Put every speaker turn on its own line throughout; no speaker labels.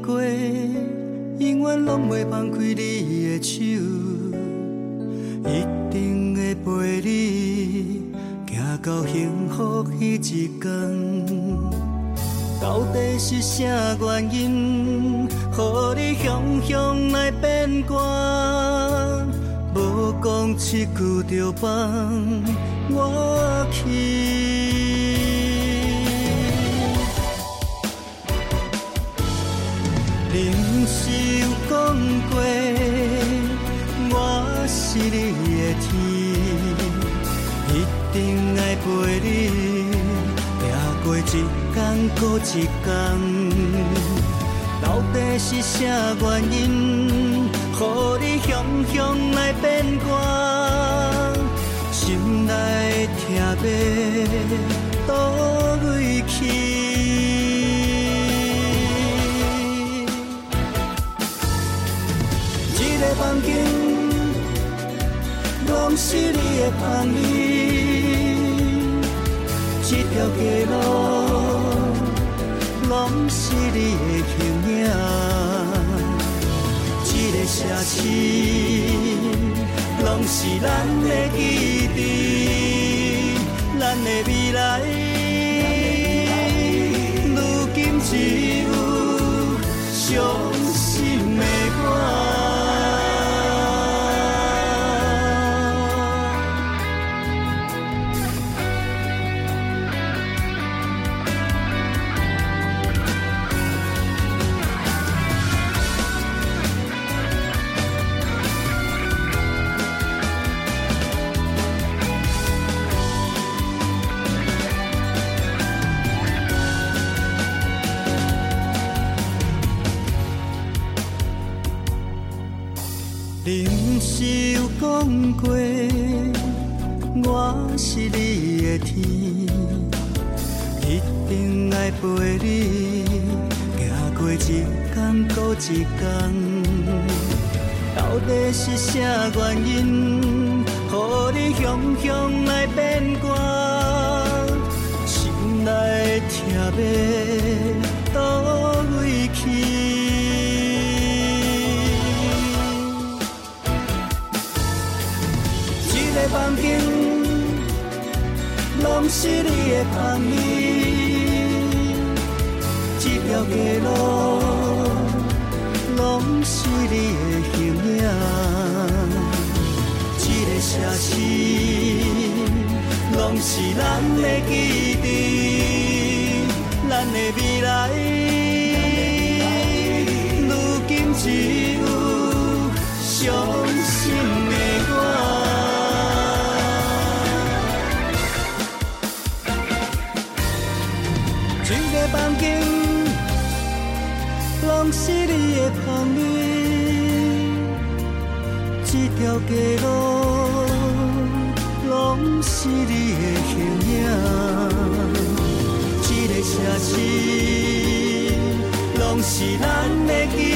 过，永远拢袂放开你的手，一定会陪你行到幸福彼一天。到底是啥天过一天。到底是啥原因，予你雄雄来变卦？心内疼要倒位去？一个房间，拢是你的香味；一条街路，是你的形影；一个城市，拢是咱的记忆，咱的未来，予你雄雄来变卦？心内疼要倒位去？一个房间，拢是你的香味；一条街路，是咱的记忆，咱的未来，如今只有伤心的我。一个房间，拢是你的香味；一条街路，你的形影；一个城市，拢是咱的记忆，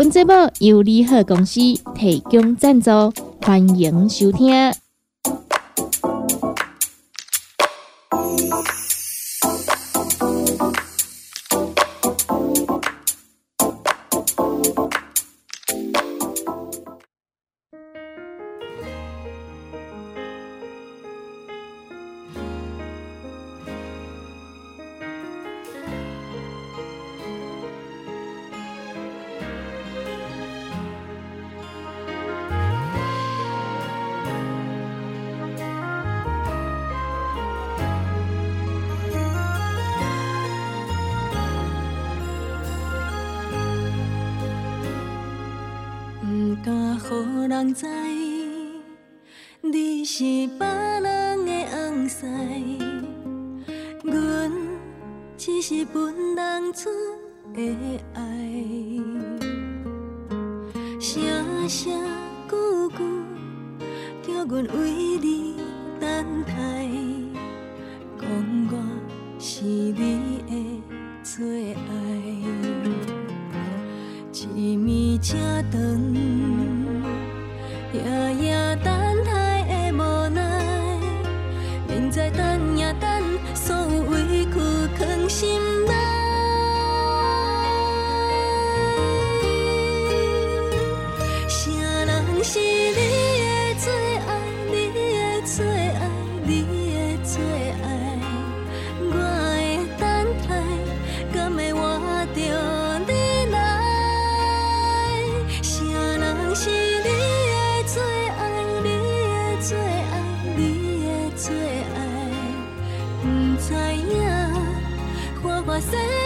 本节目由利合公司提供赞助，欢迎收听。
无人知你是别人的红丝，阮只是分人出的爱，声声句句叫阮为。三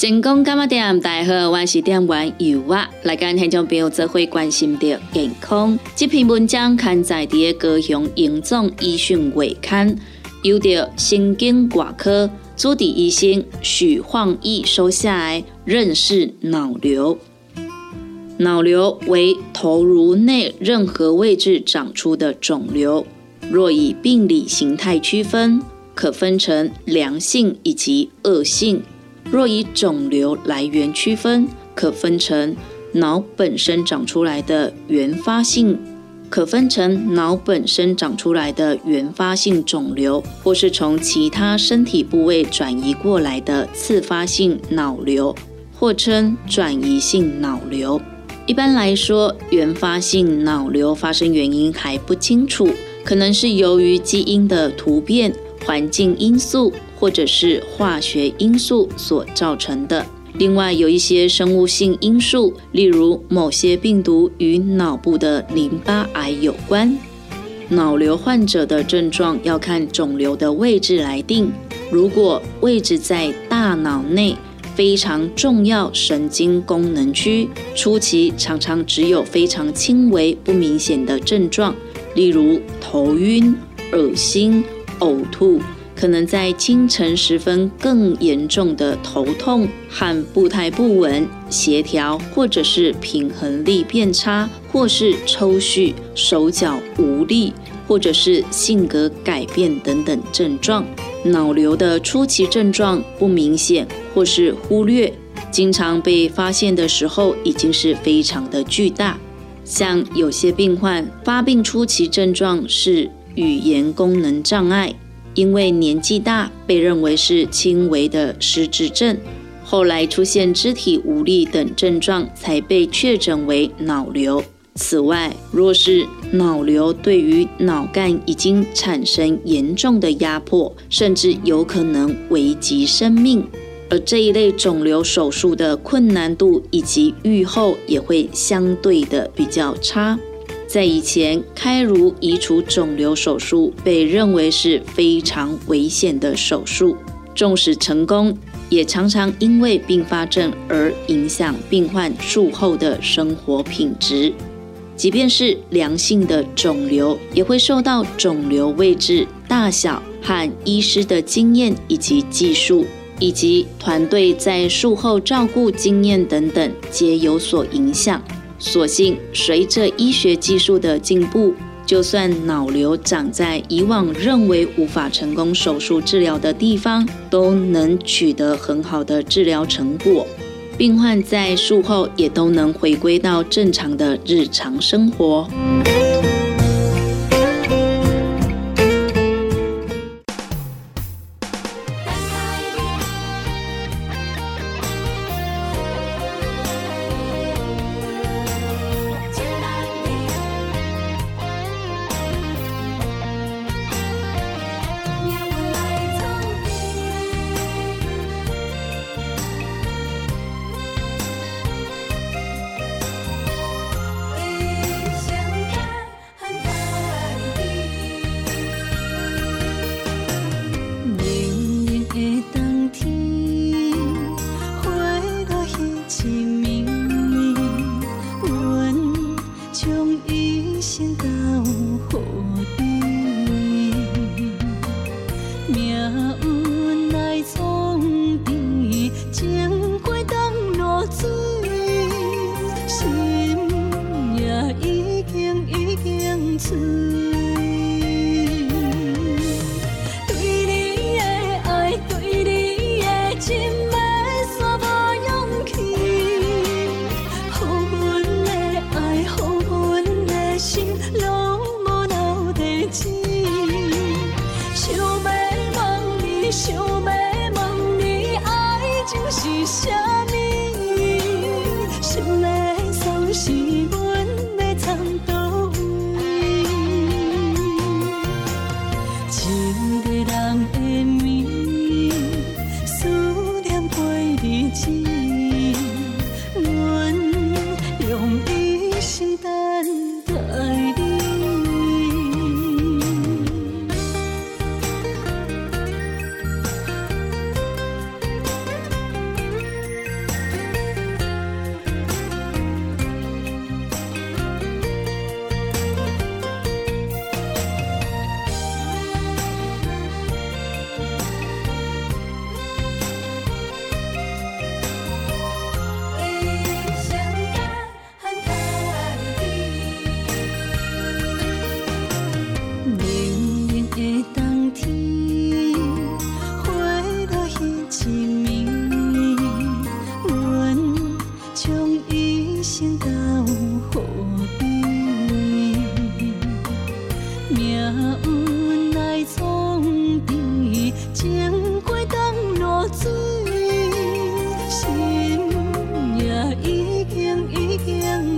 成功干嘛店？大家好，我是店员尤啊，来跟听众朋友做会关心的健康。这篇文章刊载伫个高雄荣总医讯月刊。由着神经外科主治医生许晃义收下来认识脑瘤。脑瘤为头颅内任何位置长出的肿瘤，若以病理形态区分，可分成良性以及恶性；若以肿瘤来源区分，可分成脑本身长出来的原发性，可分成脑本身长出来的原发性肿瘤，或是从其他身体部位转移过来的次发性脑瘤，或称转移性脑瘤。一般来说，原发性脑瘤发生原因还不清楚，可能是由于基因的突变、环境因素或者是化学因素所造成的。另外，有一些生物性因素，例如某些病毒与脑部的淋巴癌有关。脑瘤患者的症状要看肿瘤的位置来定，如果位置在大脑内。非常重要神经功能区，初期常常只有非常轻微不明显的症状，例如头晕、恶心、呕吐，可能在清晨时分更严重的头痛和步态不稳、协调或者是平衡力变差，或是抽搐、手脚无力，或者是性格改变等等症状。脑瘤的初期症状不明显或是忽略，经常被发现的时候已经是非常的巨大。像有些病患发病初期症状是语言功能障碍，因为年纪大被认为是轻微的失智症，后来出现肢体无力等症状才被确诊为脑瘤。此外，若是脑瘤对于脑干已经产生严重的压迫，甚至有可能危及生命，而这一类肿瘤手术的困难度以及预后也会相对的比较差。在以前，开颅移除肿瘤手术被认为是非常危险的手术，纵使成功，也常常因为并发症而影响病患术后的生活品质。即便是良性的肿瘤，也会受到肿瘤位置、大小和医师的经验以及技术，以及团队在术后照顾经验等等，皆有所影响。所幸，随着医学技术的进步，就算脑瘤长在以往认为无法成功手术治疗的地方，都能取得很好的治疗成果。病患在术后也都能回归到正常的日常生活。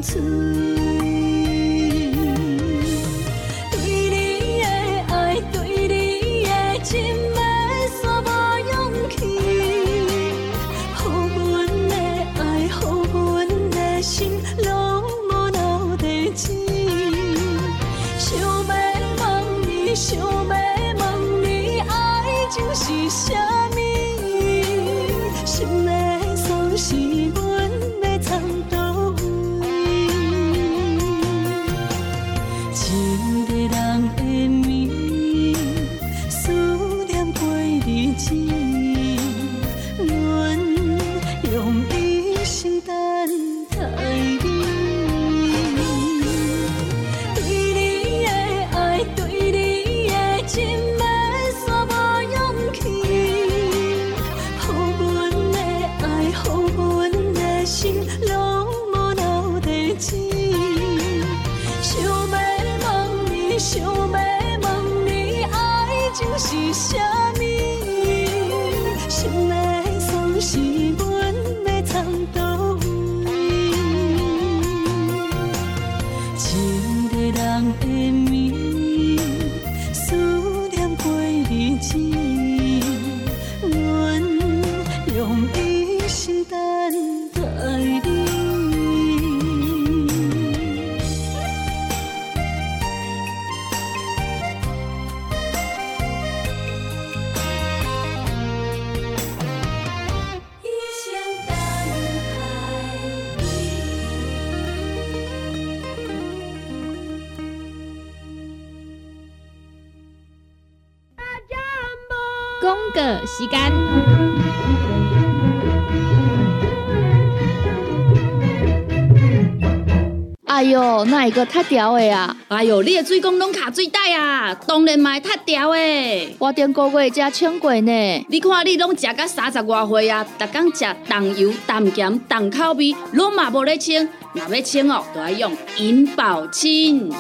此时间。哎哟，那一个太屌的啊！
哎哟，你的水工拢卡水袋啊，当然嘛会塌掉诶。
我顶个月才称过呢。
你看你拢食到三十外岁啊，逐工食重油、重咸、重口味，拢嘛无咧清。若要清哦，就要用银保清。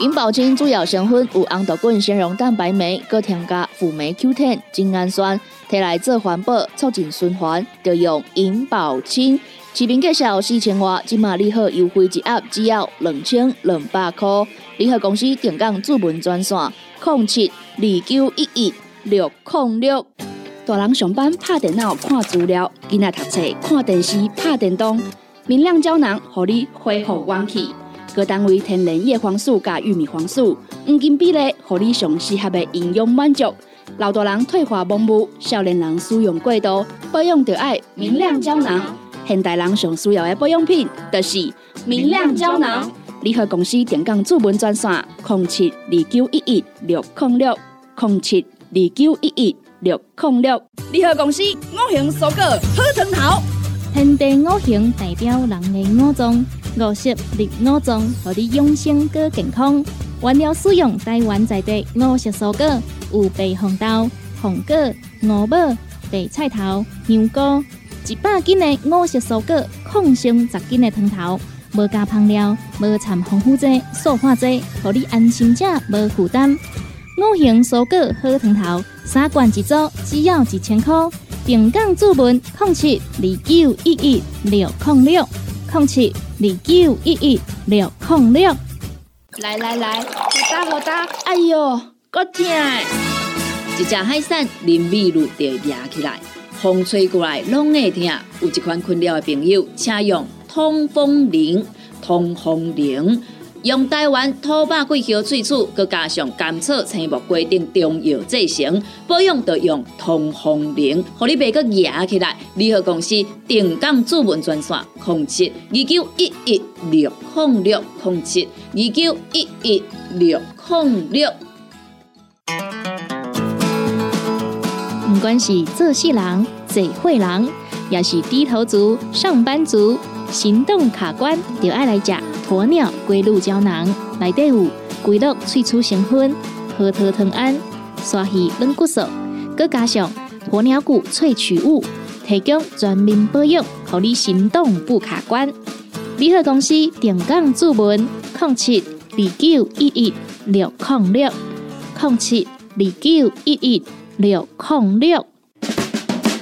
银保清主要成分有红豆滚、纤溶蛋白酶，搁添加辅酶 Q10、精氨酸，摕来做环保、促进循环，就用银保清。市面介绍四千外，即马利好优惠一盒只要两千两百块。联合公司定岗主文专线：零七二九一一六零六。大人上班拍电脑看资料，囡仔读册看电视拍电动，明亮胶囊互你恢复元气。各单位天然叶黄素加玉米黄素，黄金比例，互你上适合的营养满足。老大人退化盲目，少年人使用过度，保养就要明亮胶囊。现代人上需要的保养品，就是明亮胶囊。联合公司电讲主文专线：零七二九一一六零六零七二九一一六零六。联合公司五行蔬果好藤头。
天地五行代表人的五脏，五色绿五脏，互你养生更健康。原料使用台湾在地五色蔬果，有白红豆、红果、五宝、白菜头、香菇，一百斤的五色蔬果，抗性十斤的汤头，无加香料，无掺防腐剂、塑化剂，让你安心吃无负担。五行蔬果好汤头，三罐一组，只要一千块。平港注文零七二九一一六零六空七二九一一六零六。
来来来，好打好打，哎哟，够痛！
一只海扇淋米露就压起来，风吹过来拢会痛。有一款困扰的朋友，请用通风铃。通风铃用台湾土白桂花萃取，佮加上甘草、青木规定中药制成，保养就用通风铃，互你袂佮压起来。联合公司定岗主文专线：零七二九一一六零六零七二九一一六控六。
不管是做事人、嘴会人，也是低头族、上班族，行动卡关，就爱来食鸵鸟龟鹿胶囊。内底有龟鹿萃取成分，核桃藤胺、鲨鱼软骨素，佮加上鸵鸟骨萃取物，提供全面保养，互你行动不卡关。联合公司定岗注文：零七二九一一六零六零七二九一一六零六。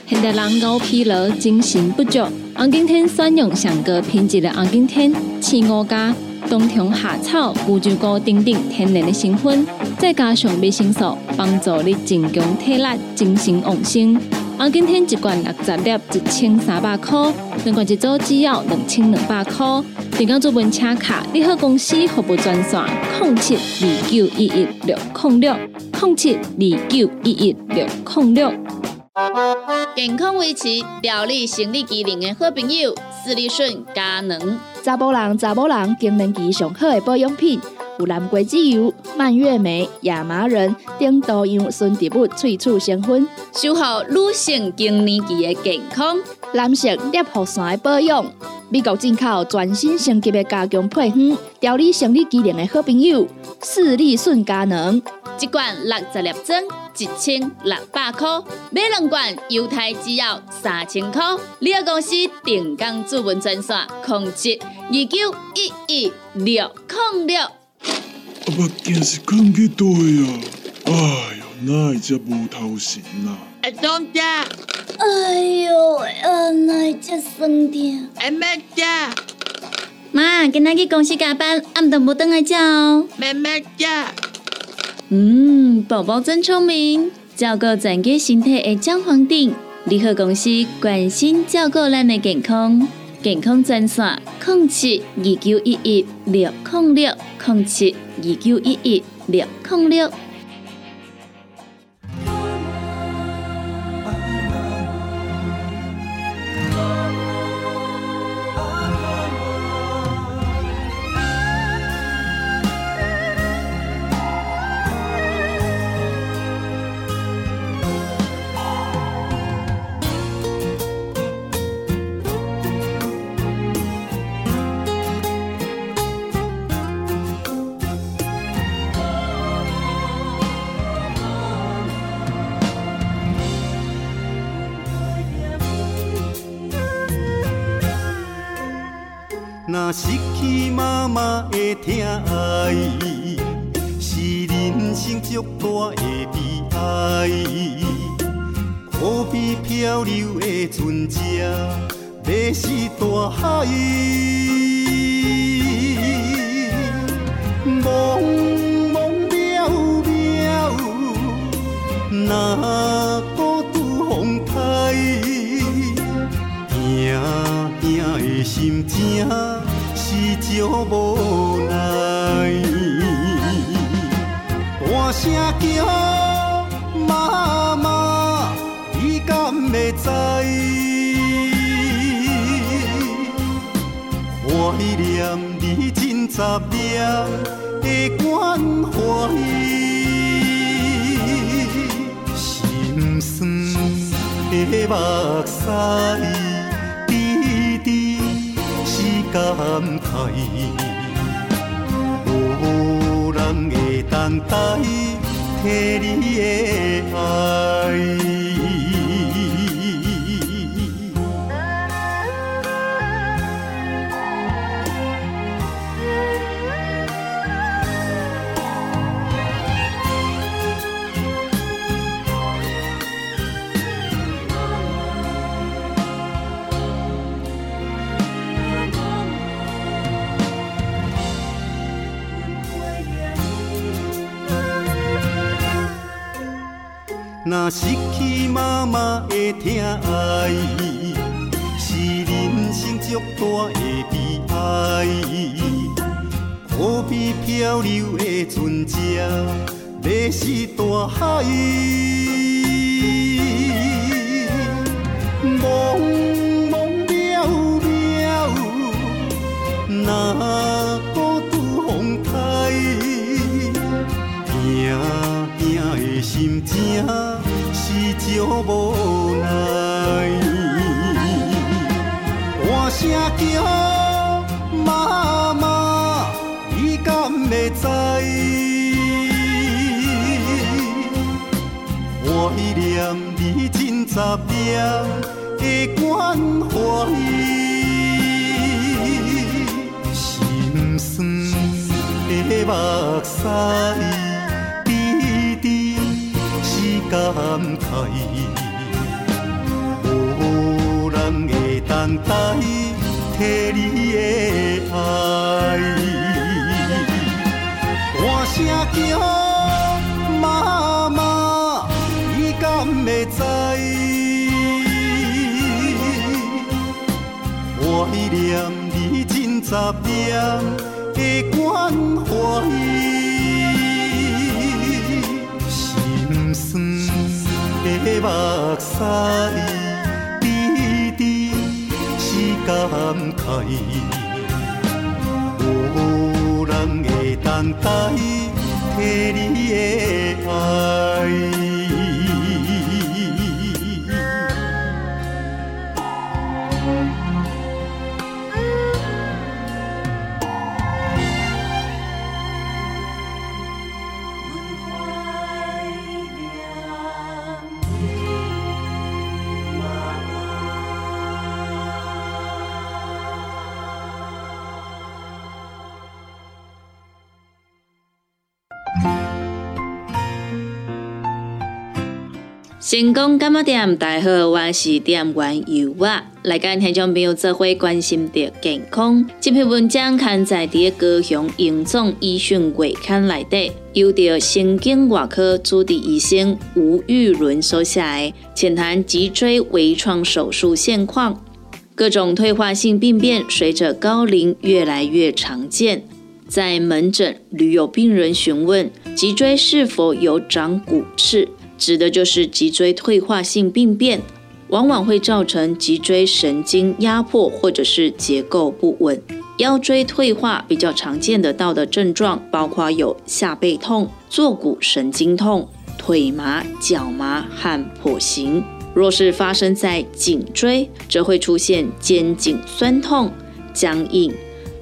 现代人熬疲劳、精神不足，红景天选用上个品质的红景天青五加冬虫夏草、乌鸡菇等等天然的成分，再加上维生素，帮助你增强体力、精神旺盛。红景天一罐六十粒，一千三百块；两罐一组只要两千两百块。订购做文车卡，你好公司服务专线：零七二九一一六零六零七二九一一六零六。
健康维持、调理生理机能的好朋友——斯利顺佳能。
查甫人、查某人更年期上好的保养品，有蓝桂枝油、蔓越莓、亚麻仁等多样纯植物萃取成分，
守护女性更年期的健康。
男性尿护伞的保养，美国进口全新升级的加强配方，调理生理机能的好朋友——斯利顺佳能。
一罐六十粒装，一千六百块；买两罐，犹太只要三千块。你个公司定岗主文专线：控制二九一一六零六。
阿目镜是放去倒呀？哎呦，哪会遮无头神啊？
会当食，
哎呦，啊，哪只酸痛？
会要食，
妈，今仔去公司加班，暗顿无转来食哦。
要要食。
嗯，宝宝真聪明，照顾全家身体的姜黄定。联合公司关心照顾咱的健康，健康专线：零七二九一一六零六零七二九一一六零六。
的悲哀。可比漂流的船只，要是大海。茫茫渺渺，若孤独风台。拼拼的心情是足无奈，声叫妈妈，你敢会知？怀念你真十年的关怀，心酸的目屎。滴滴是感慨，无人会等待替你的爱。若失去妈妈的疼爱，是人生足大的悲哀。可比漂流的船只，要是大海。茫茫渺渺，若孤独风台。拼拼的心情是足无奈，大声叫妈妈，你敢会知？怀念你真十年的关怀，心酸的目屎，滴滴是感慨，无人会当代替你的爱，大声叫妈妈，你敢会知？怀念你真十念的关怀，目屎，滴滴是感慨，无人会当代替你的爱。
成功干么店？大家好，我是店员尤啊。来跟听众朋友做伙关心着健康。这篇文章刊载伫高雄荣总医讯月刊内底，由着神经外科主治医生吴玉伦所写的，浅谈脊椎微创手术现况。各种退化性病变随着高龄越来越常见，在门诊屡有病人询问脊椎是否有长骨刺。指的就是脊椎退化性病变，往往会造成脊椎神经压迫或者是结构不稳。腰椎退化比较常见得到的症状，包括有下背痛、坐骨神经痛、腿麻、脚麻和跛行。若是发生在颈椎，则会出现肩颈酸痛、僵硬、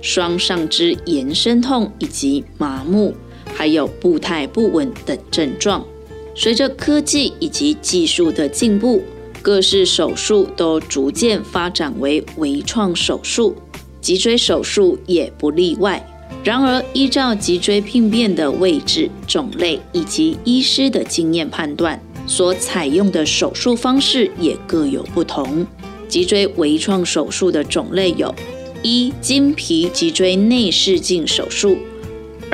双上肢延伸痛以及麻木，还有步态不稳等症状。随着科技以及技术的进步，各式手术都逐渐发展为微创手术，脊椎手术也不例外。然而，依照脊椎病变的位置、种类以及医师的经验判断，所采用的手术方式也各有不同。脊椎微创手术的种类有：一、经皮脊椎内视镜手术。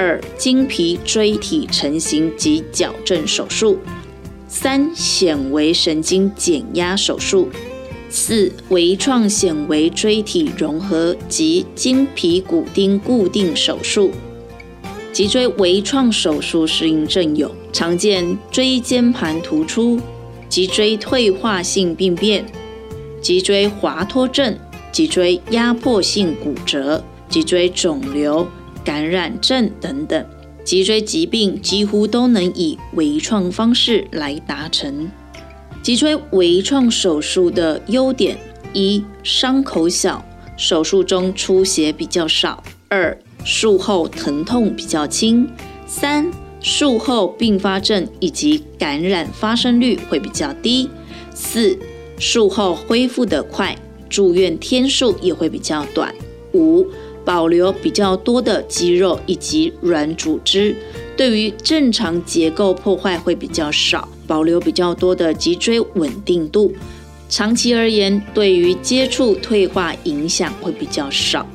二、经皮椎体成型及矫正手术；三、显微神经减压手术；四、微创显微椎体融合及经皮骨钉固定手术。脊椎微创手术适应症有：常见椎间盘突出、脊椎退化性病变、脊椎滑脱症、脊椎压迫性骨折、脊椎肿瘤。感染症等等，脊椎疾病几乎都能以微创方式来达成。脊椎微创手术的优点：一、伤口小，手术中出血比较少；二、术后疼痛比较轻；三、术后并发症以及感染发生率会比较低；四、术后恢复得快，住院天数也会比较短；五。保留比较多的肌肉以及软组织，对于正常结构破坏会比较少，保留比较多的脊椎稳定度。长期而言，对于接触退化影响会比较少。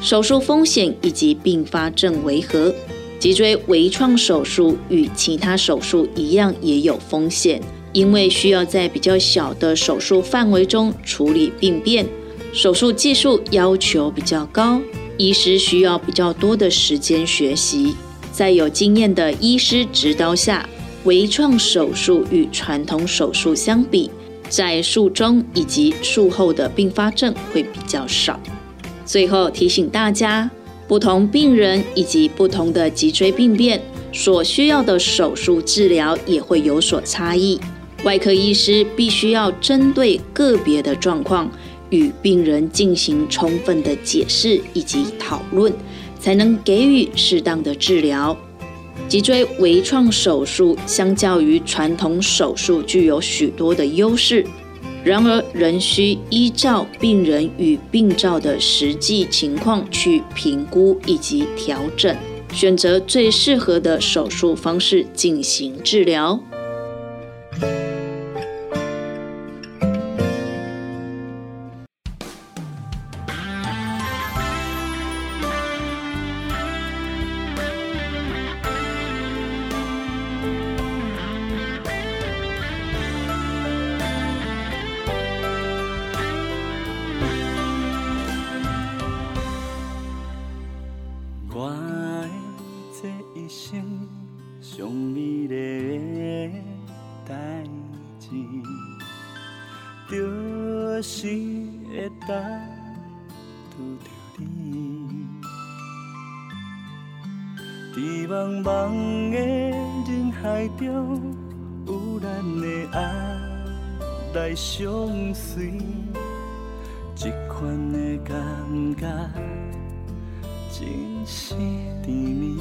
手术风险以及并发症为何？脊椎微创手术与其他手术一样，也有风险，因为需要在比较小的手术范围中处理病变。手术技术要求比较高，医师需要比较多的时间学习。在有经验的医师指导下，微创手术与传统手术相比，在术中以及术后的并发症会比较少。最后提醒大家，不同病人以及不同的脊椎病变所需要的手术治疗也会有所差异。外科医师必须要针对个别的状况。与病人进行充分的解释以及讨论，才能给予适当的治疗。脊椎微创手术相较于传统手术具有许多的优势，然而仍需依照病人与病灶的实际情况去评估以及调整。选择最适合的手术方式进行治疗。
来相随，这款的感觉。真是甜蜜。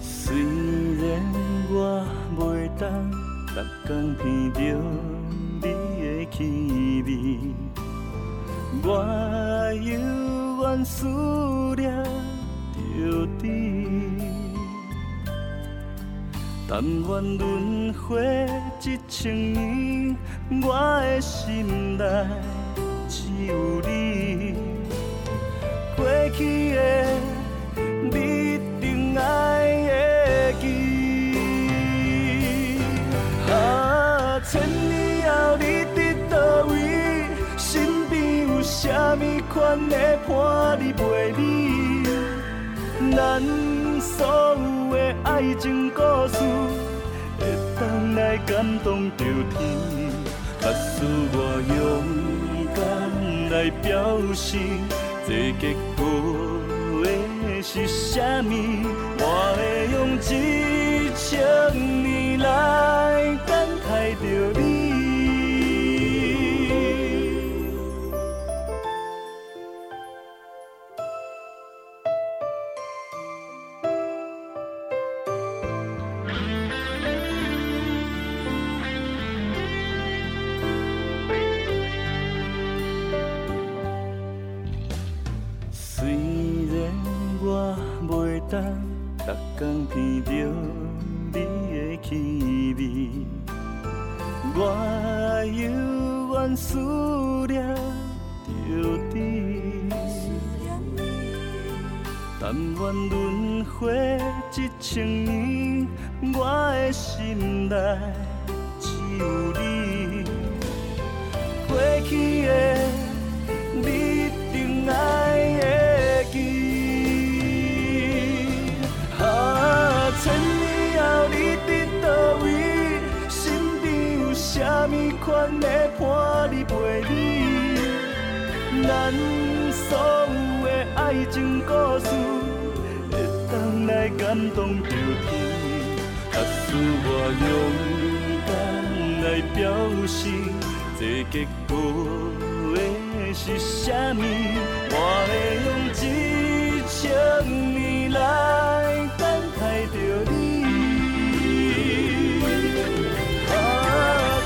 虽然我袂当逐工闻着你的气味，我犹原思念着你。但愿轮过一千年，我的心内只有你。过去的你？定爱会记。啊，千年后你？伫倒位？身边有啥物款的伴你？陪你？咱所有的爱情故事，来感动着天。假使我勇敢来表示。这结果会是啥物？我会用一千年来有你。过去的你一定爱会记。啊，千年后你伫倒位？身边有啥物款的伴你陪你？咱所有的爱情故事，会当来感动着天。假使我勇敢来表示，这结果会是啥物？我会用一千年来等待着你。啊，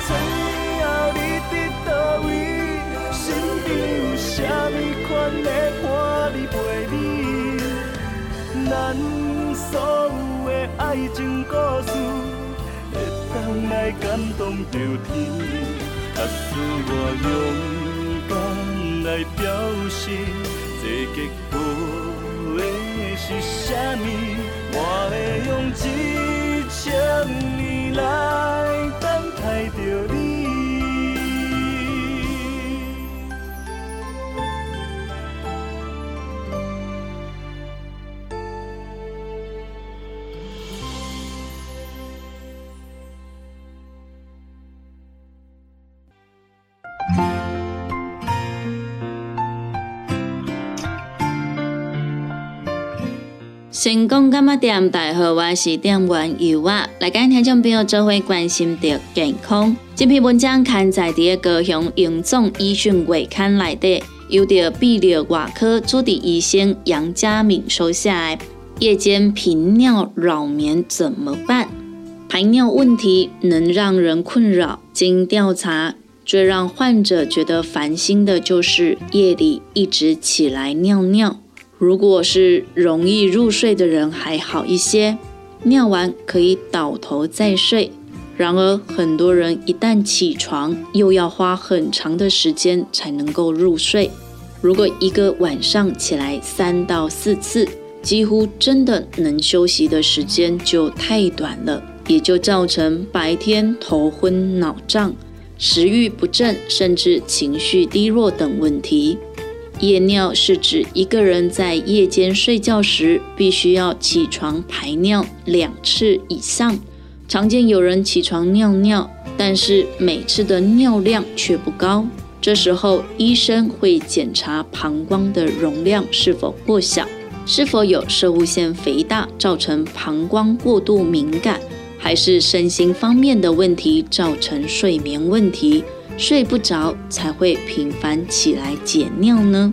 千年后你伫倒位？身边有啥物款的伴你陪你？咱所有的爱情故事，来感动着天。假使我勇敢来表示，这结果会是啥物？我会用一千年来
成功干嘛店？大家好，我是店员尤啊。来跟听众朋友做伙关心着健康。这篇文章刊载伫个高雄荣总医讯月刊内底，由着泌尿外科主治医生杨家敏收下来。夜间频尿扰眠怎么办？排尿问题能让人困扰。经调查，最让患者觉得烦心的就是夜里一直起来尿尿。如果是容易入睡的人还好一些，尿完可以倒头再睡。然而，很多人一旦起床，又要花很长的时间才能够入睡。如果一个晚上起来三到四次，几乎真的能休息的时间就太短了，也就造成白天头昏脑胀、食欲不振，甚至情绪低落等问题。夜尿是指一个人在夜间睡觉时，必须要起床排尿两次以上。常见有人起床尿尿，但是每次的尿量却不高。这时候医生会检查膀胱的容量是否过小，是否有射物腺肥大造成膀胱过度敏感，还是身心方面的问题造成睡眠问题，睡不着才会频繁起来解尿呢？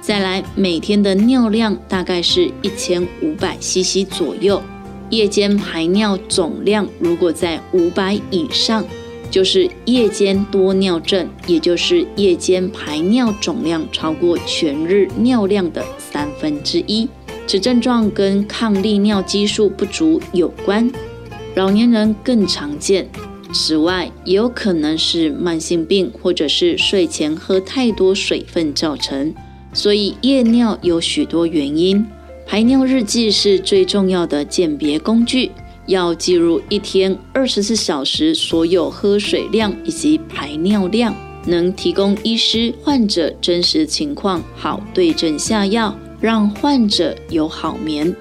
再来，每天的尿量大概是一千五百 CC 左右。夜间排尿总量如果在五百以上，就是夜间多尿症，也就是夜间排尿总量超过全日尿量的三分之一。此症状跟抗利尿激素不足有关，老年人更常见。此外，也有可能是慢性病或者是睡前喝太多水分造成。所以夜尿有许多原因。排尿日记是最重要的鉴别工具，要记录一天二十四小时所有喝水量以及排尿量，能提供医师患者真实情况，好对症下药，让患者有好眠。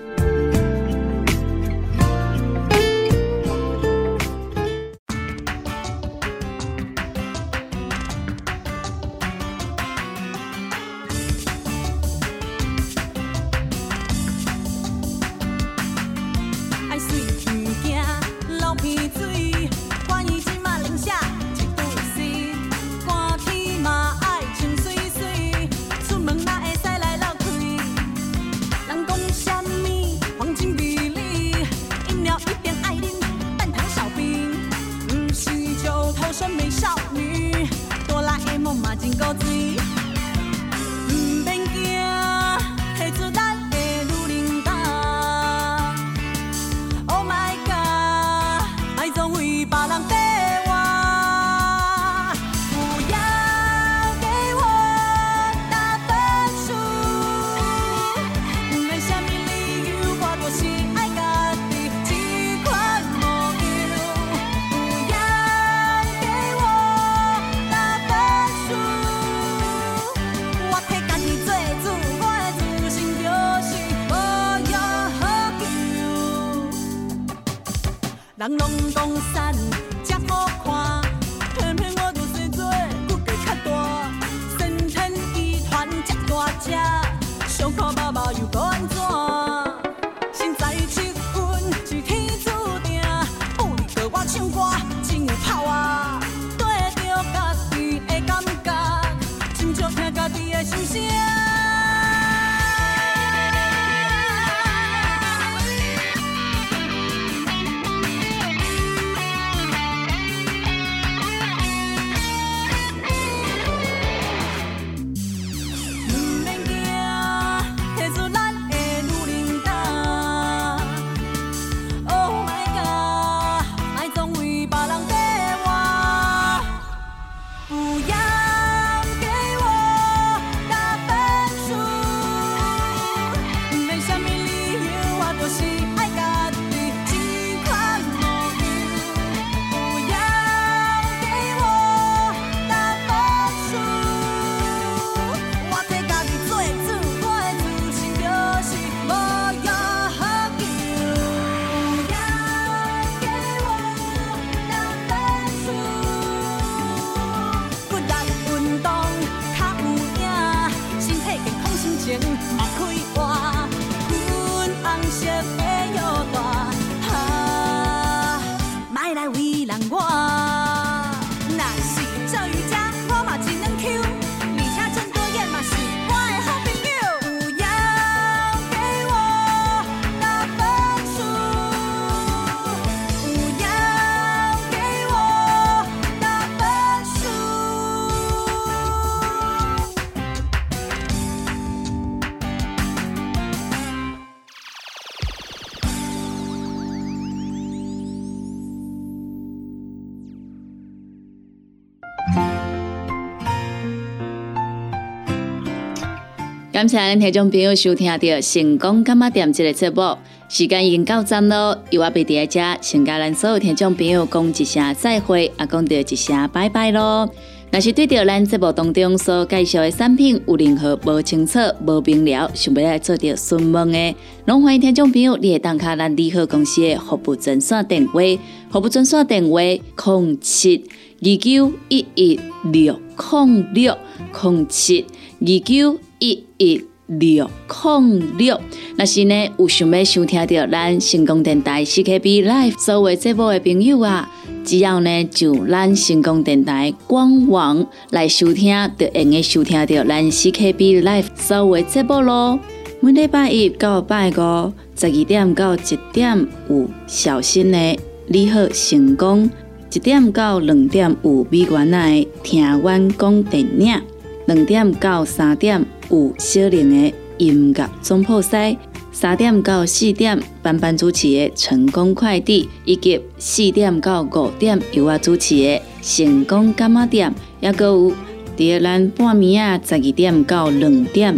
感谢咱听众朋友收听到《成功干嘛店》这个节目，时间已经到站咯，由我贝伫在遮，先甲咱所有听众朋友讲一声再会，也讲到一声拜拜咯。若是对着咱节目当中所介绍的产品有任何无清楚、无明了，想要来做着询问的，拢欢迎听众朋友你会打卡咱利好公司的服务专线电话，服务专线电话零七二九一一六零六零七二九一一六零六。若是呢有想要收听到咱成功电台 CKB Live 所有节目的朋友啊！只要呢，就咱成功电台官网来收听，就会用收听到咱 CKB Live 所有节目咯。每礼拜一到拜五十二点到一点有小新的你好成功，一点到两点有美元的听阮讲电影，两点到三点有小玲的音乐总铺西。三点到四点，班班主持的成功快递，以及四点到五点由我主持的成功干妈店，也个有第咱半暝啊十二点到两点，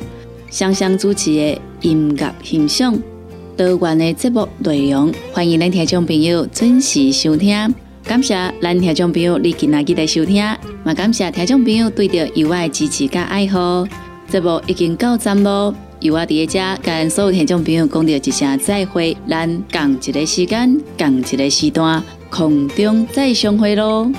双双主持的音乐欣赏，多元的节目内容，欢迎咱听众朋友准时收听。感谢咱听众朋友你今日记得收听，也感谢听众朋友对着有爱支持甲爱好，节目已经到站咯。由我伫遮跟所有听众朋友讲着一声再会，咱共一个时间，共一个时段，空中再相会咯。